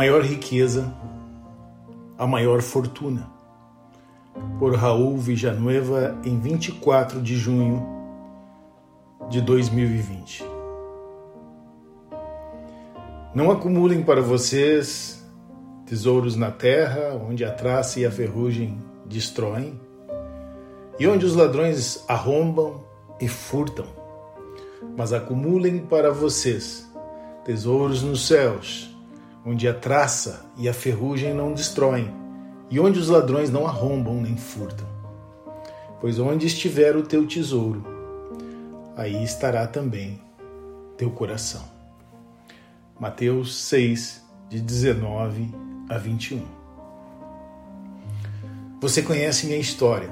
Maior riqueza, a maior fortuna. Por Raul Villanueva, em 24 de junho de 2020. Não acumulem para vocês tesouros na terra, onde a traça e a ferrugem destroem, e onde os ladrões arrombam e furtam. Mas acumulem para vocês tesouros nos céus, onde a traça e a ferrugem não destroem, e onde os ladrões não arrombam nem furtam. Pois onde estiver o teu tesouro, aí estará também teu coração. Mateus 6, de 19 a 21. Você conhece minha história.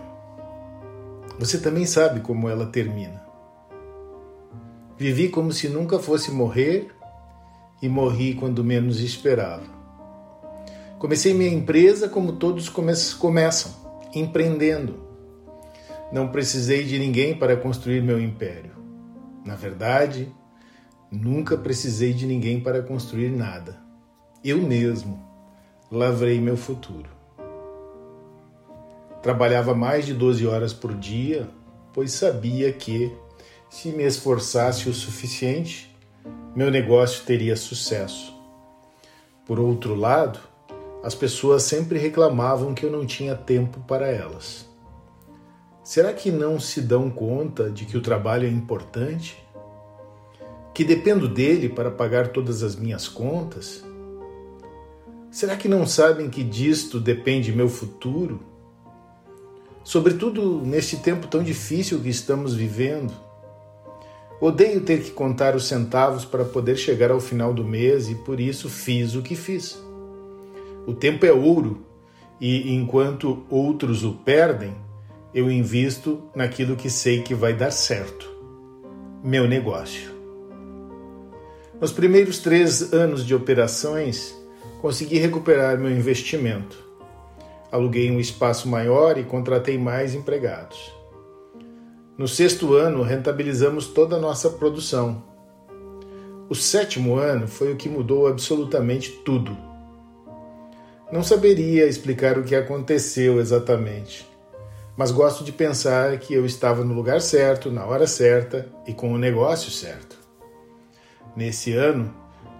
Você também sabe como ela termina. Vivi como se nunca fosse morrer e morri quando menos esperava. Comecei minha empresa como todos come começam, empreendendo. Não precisei de ninguém para construir meu império. Na verdade, nunca precisei de ninguém para construir nada. Eu mesmo lavrei meu futuro. Trabalhava mais de 12 horas por dia, pois sabia que, se me esforçasse o suficiente, meu negócio teria sucesso. Por outro lado, as pessoas sempre reclamavam que eu não tinha tempo para elas. Será que não se dão conta de que o trabalho é importante? Que dependo dele para pagar todas as minhas contas? Será que não sabem que disto depende meu futuro? Sobretudo neste tempo tão difícil que estamos vivendo Odeio ter que contar os centavos para poder chegar ao final do mês e por isso fiz o que fiz. O tempo é ouro e enquanto outros o perdem, eu invisto naquilo que sei que vai dar certo meu negócio. Nos primeiros três anos de operações, consegui recuperar meu investimento. Aluguei um espaço maior e contratei mais empregados. No sexto ano, rentabilizamos toda a nossa produção. O sétimo ano foi o que mudou absolutamente tudo. Não saberia explicar o que aconteceu exatamente, mas gosto de pensar que eu estava no lugar certo, na hora certa e com o negócio certo. Nesse ano,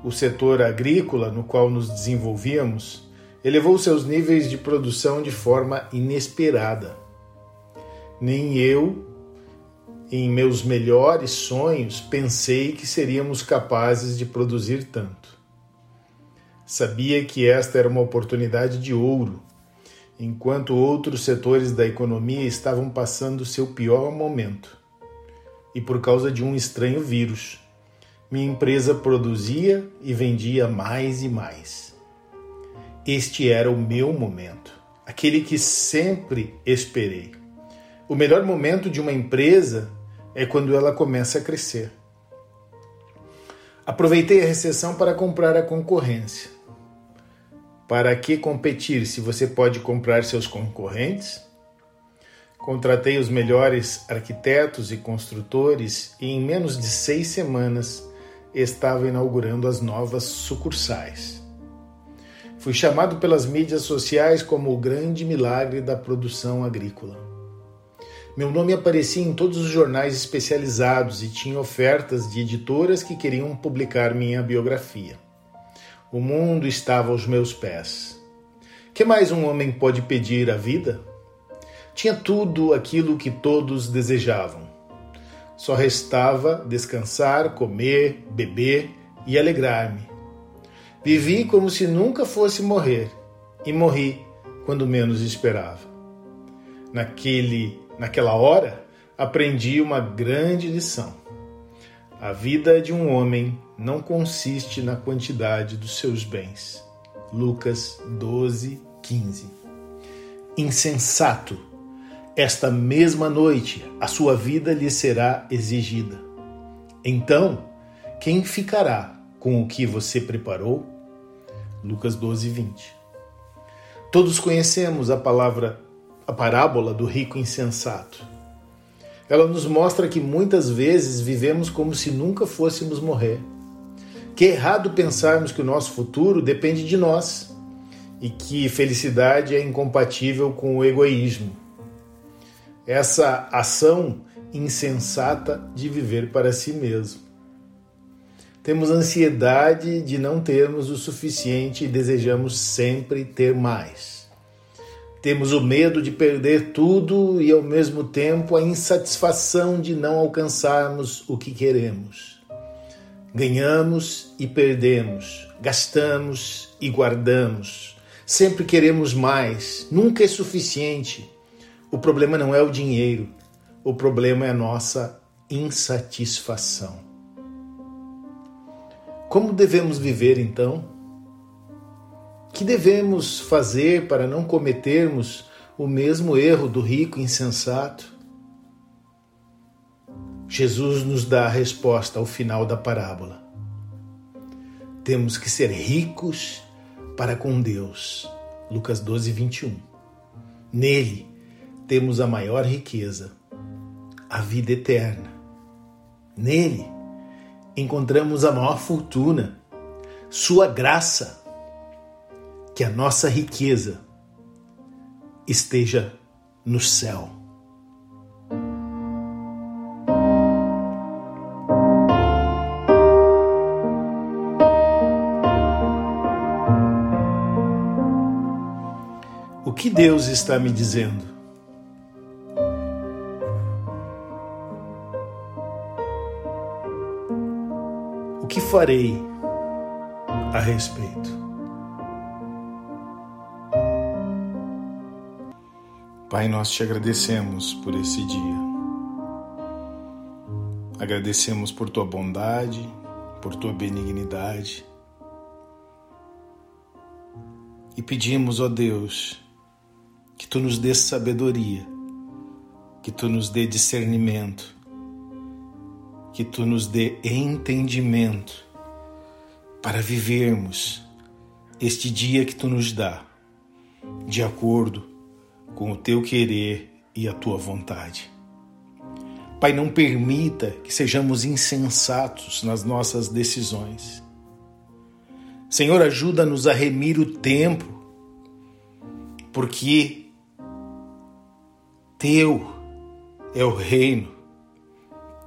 o setor agrícola no qual nos desenvolvíamos elevou seus níveis de produção de forma inesperada. Nem eu em meus melhores sonhos, pensei que seríamos capazes de produzir tanto. Sabia que esta era uma oportunidade de ouro, enquanto outros setores da economia estavam passando seu pior momento. E por causa de um estranho vírus, minha empresa produzia e vendia mais e mais. Este era o meu momento, aquele que sempre esperei. O melhor momento de uma empresa é quando ela começa a crescer. Aproveitei a recessão para comprar a concorrência. Para que competir se você pode comprar seus concorrentes? Contratei os melhores arquitetos e construtores e em menos de seis semanas estava inaugurando as novas sucursais. Fui chamado pelas mídias sociais como o grande milagre da produção agrícola. Meu nome aparecia em todos os jornais especializados e tinha ofertas de editoras que queriam publicar minha biografia. O mundo estava aos meus pés. Que mais um homem pode pedir à vida? Tinha tudo aquilo que todos desejavam. Só restava descansar, comer, beber e alegrar-me. Vivi como se nunca fosse morrer e morri quando menos esperava. Naquele Naquela hora, aprendi uma grande lição. A vida de um homem não consiste na quantidade dos seus bens. Lucas 12, 15. Insensato, esta mesma noite a sua vida lhe será exigida. Então, quem ficará com o que você preparou? Lucas 12, 20. Todos conhecemos a palavra a parábola do rico insensato. Ela nos mostra que muitas vezes vivemos como se nunca fôssemos morrer. Que é errado pensarmos que o nosso futuro depende de nós e que felicidade é incompatível com o egoísmo. Essa ação insensata de viver para si mesmo. Temos ansiedade de não termos o suficiente e desejamos sempre ter mais. Temos o medo de perder tudo e, ao mesmo tempo, a insatisfação de não alcançarmos o que queremos. Ganhamos e perdemos, gastamos e guardamos. Sempre queremos mais, nunca é suficiente. O problema não é o dinheiro, o problema é a nossa insatisfação. Como devemos viver então? Que devemos fazer para não cometermos o mesmo erro do rico insensato? Jesus nos dá a resposta ao final da parábola. Temos que ser ricos para com Deus. Lucas 12, 21. Nele temos a maior riqueza, a vida eterna. Nele encontramos a maior fortuna, Sua graça, que a nossa riqueza esteja no céu. O que Deus está me dizendo? que farei a respeito? Pai, nós te agradecemos por esse dia. Agradecemos por tua bondade, por tua benignidade. E pedimos, ó Deus, que tu nos dê sabedoria, que tu nos dê discernimento que tu nos dê entendimento para vivermos este dia que tu nos dá, de acordo com o teu querer e a tua vontade. Pai, não permita que sejamos insensatos nas nossas decisões. Senhor, ajuda-nos a remir o tempo, porque teu é o reino,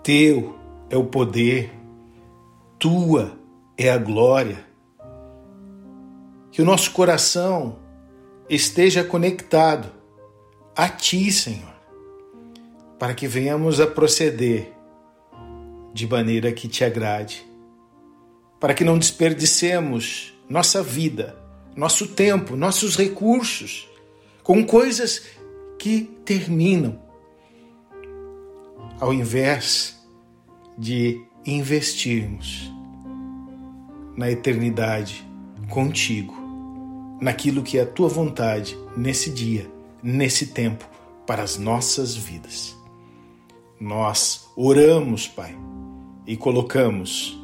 teu é o poder, tua é a glória. Que o nosso coração esteja conectado a Ti, Senhor, para que venhamos a proceder de maneira que te agrade, para que não desperdicemos nossa vida, nosso tempo, nossos recursos com coisas que terminam, ao invés de investirmos na eternidade contigo, naquilo que é a tua vontade nesse dia, nesse tempo, para as nossas vidas. Nós oramos, Pai, e colocamos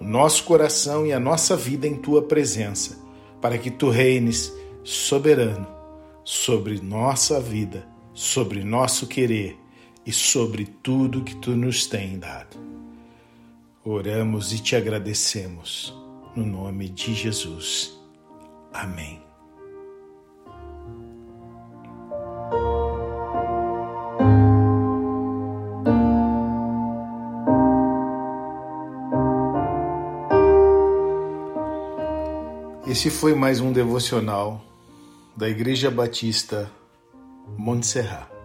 o nosso coração e a nossa vida em tua presença, para que tu reines soberano sobre nossa vida, sobre nosso querer e sobre tudo que tu nos tem dado. Oramos e te agradecemos, no nome de Jesus. Amém. Esse foi mais um devocional da Igreja Batista Montserrat.